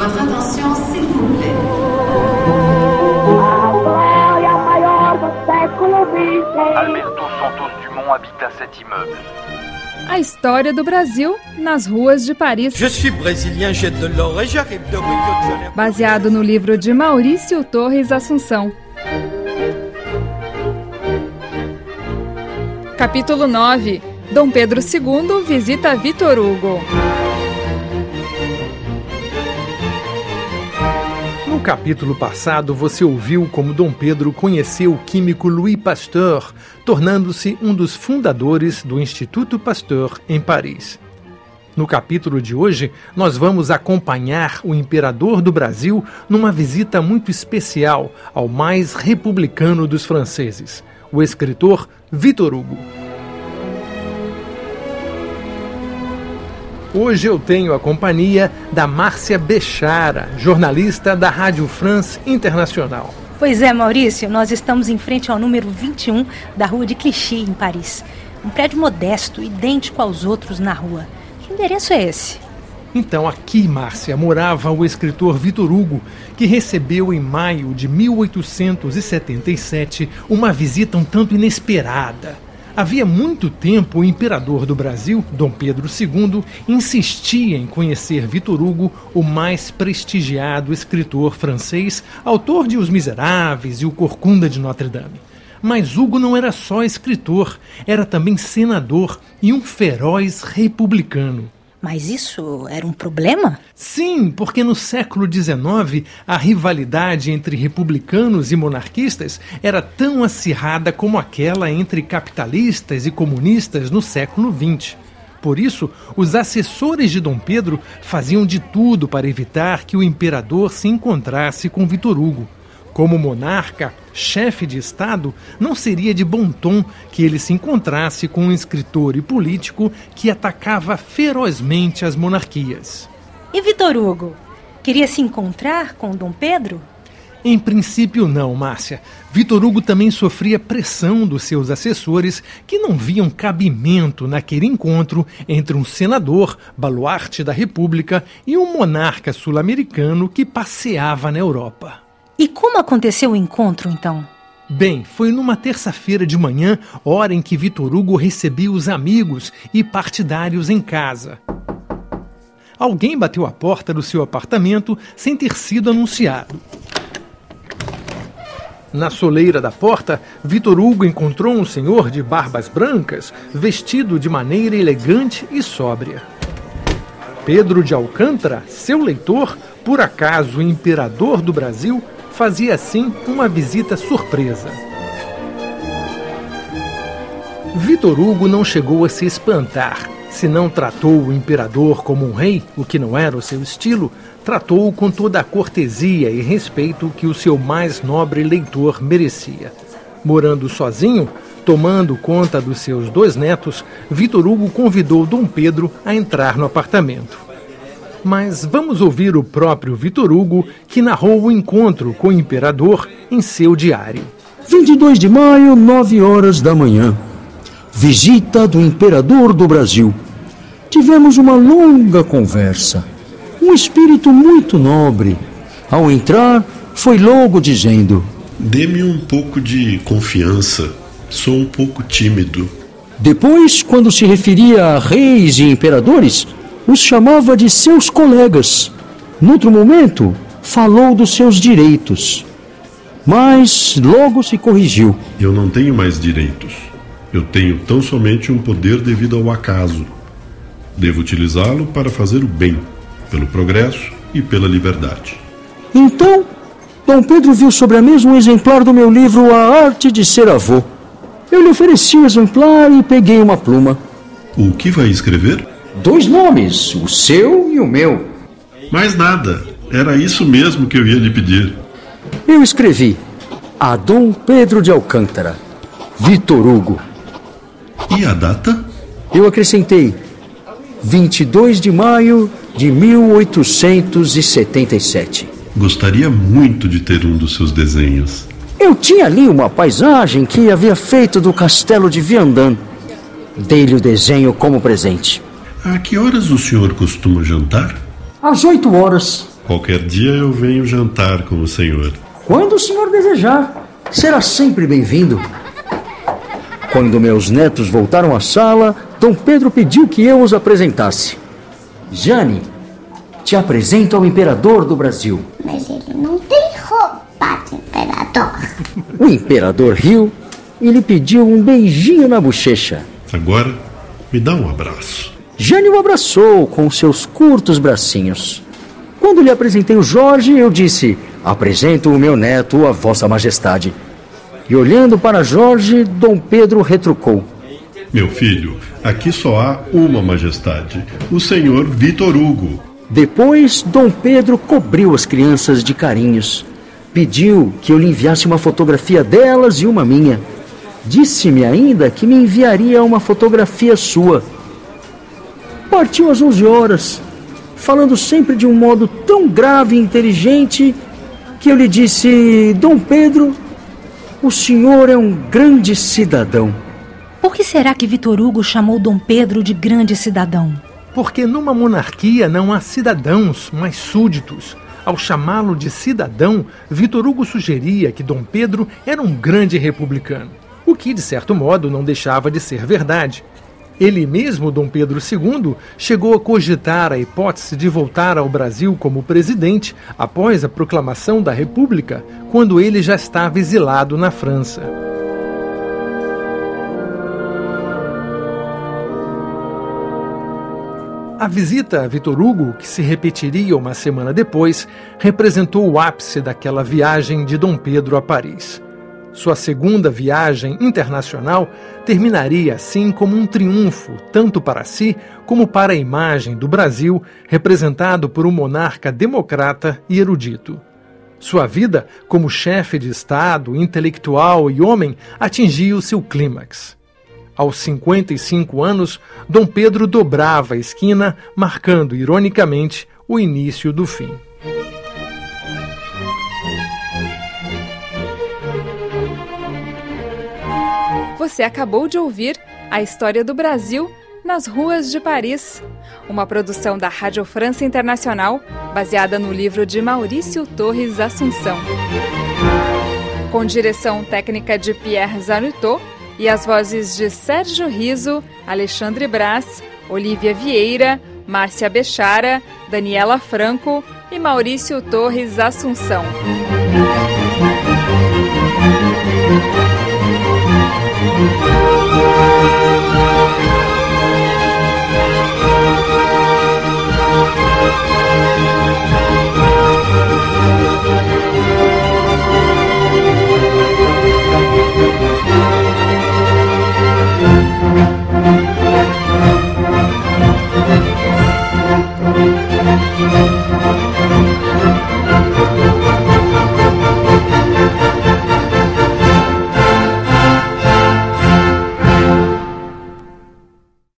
Votre attention, s'il vous plaît. Alberto Santos Dumont habita cet immeuble. A história do Brasil nas ruas de Paris. Je suis brésilien, j'ai de l'or et j'arrive de Rio de Janeiro. Baseado no livro de Maurício Torres Assunção. Capítulo 9. Dom Pedro II visita Vitor Hugo. No capítulo passado, você ouviu como Dom Pedro conheceu o químico Louis Pasteur, tornando-se um dos fundadores do Instituto Pasteur em Paris. No capítulo de hoje, nós vamos acompanhar o imperador do Brasil numa visita muito especial ao mais republicano dos franceses, o escritor Victor Hugo. Hoje eu tenho a companhia da Márcia Bechara, jornalista da Rádio France Internacional. Pois é, Maurício, nós estamos em frente ao número 21 da rua de Clichy, em Paris. Um prédio modesto, idêntico aos outros na rua. Que endereço é esse? Então, aqui, Márcia, morava o escritor Vitor Hugo, que recebeu em maio de 1877 uma visita um tanto inesperada. Havia muito tempo o imperador do Brasil, Dom Pedro II, insistia em conhecer Vitor Hugo, o mais prestigiado escritor francês, autor de Os Miseráveis e O Corcunda de Notre Dame. Mas Hugo não era só escritor, era também senador e um feroz republicano. Mas isso era um problema? Sim, porque no século XIX a rivalidade entre republicanos e monarquistas era tão acirrada como aquela entre capitalistas e comunistas no século XX. Por isso, os assessores de Dom Pedro faziam de tudo para evitar que o imperador se encontrasse com Vitor Hugo. Como monarca, chefe de Estado, não seria de bom tom que ele se encontrasse com um escritor e político que atacava ferozmente as monarquias. E Vitor Hugo? Queria se encontrar com Dom Pedro? Em princípio, não, Márcia. Vitor Hugo também sofria pressão dos seus assessores que não viam cabimento naquele encontro entre um senador, baluarte da República, e um monarca sul-americano que passeava na Europa. E como aconteceu o encontro, então? Bem, foi numa terça-feira de manhã, hora em que Vitor Hugo recebia os amigos e partidários em casa. Alguém bateu a porta do seu apartamento sem ter sido anunciado. Na soleira da porta, Vitor Hugo encontrou um senhor de barbas brancas, vestido de maneira elegante e sóbria. Pedro de Alcântara, seu leitor, por acaso imperador do Brasil, fazia assim uma visita surpresa. Vitor Hugo não chegou a se espantar. Se não tratou o imperador como um rei, o que não era o seu estilo, tratou-o com toda a cortesia e respeito que o seu mais nobre leitor merecia. Morando sozinho, tomando conta dos seus dois netos, Vitor Hugo convidou Dom Pedro a entrar no apartamento. Mas vamos ouvir o próprio Vitor Hugo, que narrou o encontro com o imperador em seu diário. 22 de maio, 9 horas da manhã. Visita do imperador do Brasil. Tivemos uma longa conversa. Um espírito muito nobre. Ao entrar, foi logo dizendo: Dê-me um pouco de confiança. Sou um pouco tímido. Depois, quando se referia a reis e imperadores, os chamava de seus colegas. Noutro momento, falou dos seus direitos. Mas logo se corrigiu. Eu não tenho mais direitos. Eu tenho tão somente um poder devido ao acaso. Devo utilizá-lo para fazer o bem, pelo progresso e pela liberdade. Então, Dom Pedro viu sobre a mesa um exemplar do meu livro A Arte de Ser Avô. Eu lhe ofereci o exemplar e peguei uma pluma. O que vai escrever? Dois nomes, o seu e o meu. Mais nada. Era isso mesmo que eu ia lhe pedir. Eu escrevi a Dom Pedro de Alcântara, Vitor Hugo. E a data? Eu acrescentei 22 de maio de 1877. Gostaria muito de ter um dos seus desenhos. Eu tinha ali uma paisagem que havia feito do castelo de Viandan. Dei-lhe o desenho como presente. A que horas o senhor costuma jantar? Às oito horas. Qualquer dia eu venho jantar com o senhor. Quando o senhor desejar, será sempre bem-vindo. Quando meus netos voltaram à sala, Dom Pedro pediu que eu os apresentasse. Jane, te apresento ao imperador do Brasil. Mas ele não tem roupa de imperador. O imperador riu e lhe pediu um beijinho na bochecha. Agora, me dá um abraço. Jane o abraçou com seus curtos bracinhos. Quando lhe apresentei o Jorge, eu disse: Apresento o meu neto a Vossa Majestade. E olhando para Jorge, Dom Pedro retrucou: Meu filho, aqui só há uma majestade, o senhor Vitor Hugo. Depois, Dom Pedro cobriu as crianças de carinhos. Pediu que eu lhe enviasse uma fotografia delas e uma minha. Disse-me ainda que me enviaria uma fotografia sua. Partiu às 11 horas, falando sempre de um modo tão grave e inteligente que eu lhe disse: Dom Pedro, o senhor é um grande cidadão. Por que será que Vitor Hugo chamou Dom Pedro de grande cidadão? Porque numa monarquia não há cidadãos, mas súditos. Ao chamá-lo de cidadão, Vitor Hugo sugeria que Dom Pedro era um grande republicano, o que, de certo modo, não deixava de ser verdade. Ele mesmo, Dom Pedro II, chegou a cogitar a hipótese de voltar ao Brasil como presidente após a proclamação da República, quando ele já estava exilado na França. A visita a Vitor Hugo, que se repetiria uma semana depois, representou o ápice daquela viagem de Dom Pedro a Paris. Sua segunda viagem internacional terminaria assim como um triunfo, tanto para si como para a imagem do Brasil, representado por um monarca democrata e erudito. Sua vida como chefe de Estado, intelectual e homem atingiu seu clímax. Aos 55 anos, Dom Pedro dobrava a esquina, marcando ironicamente o início do fim. Você acabou de ouvir a história do Brasil nas ruas de Paris, uma produção da Rádio França Internacional, baseada no livro de Maurício Torres Assunção. Com direção técnica de Pierre Zanutot e as vozes de Sérgio Riso, Alexandre Brás, Olivia Vieira, Márcia Bechara, Daniela Franco e Maurício Torres Assunção. Música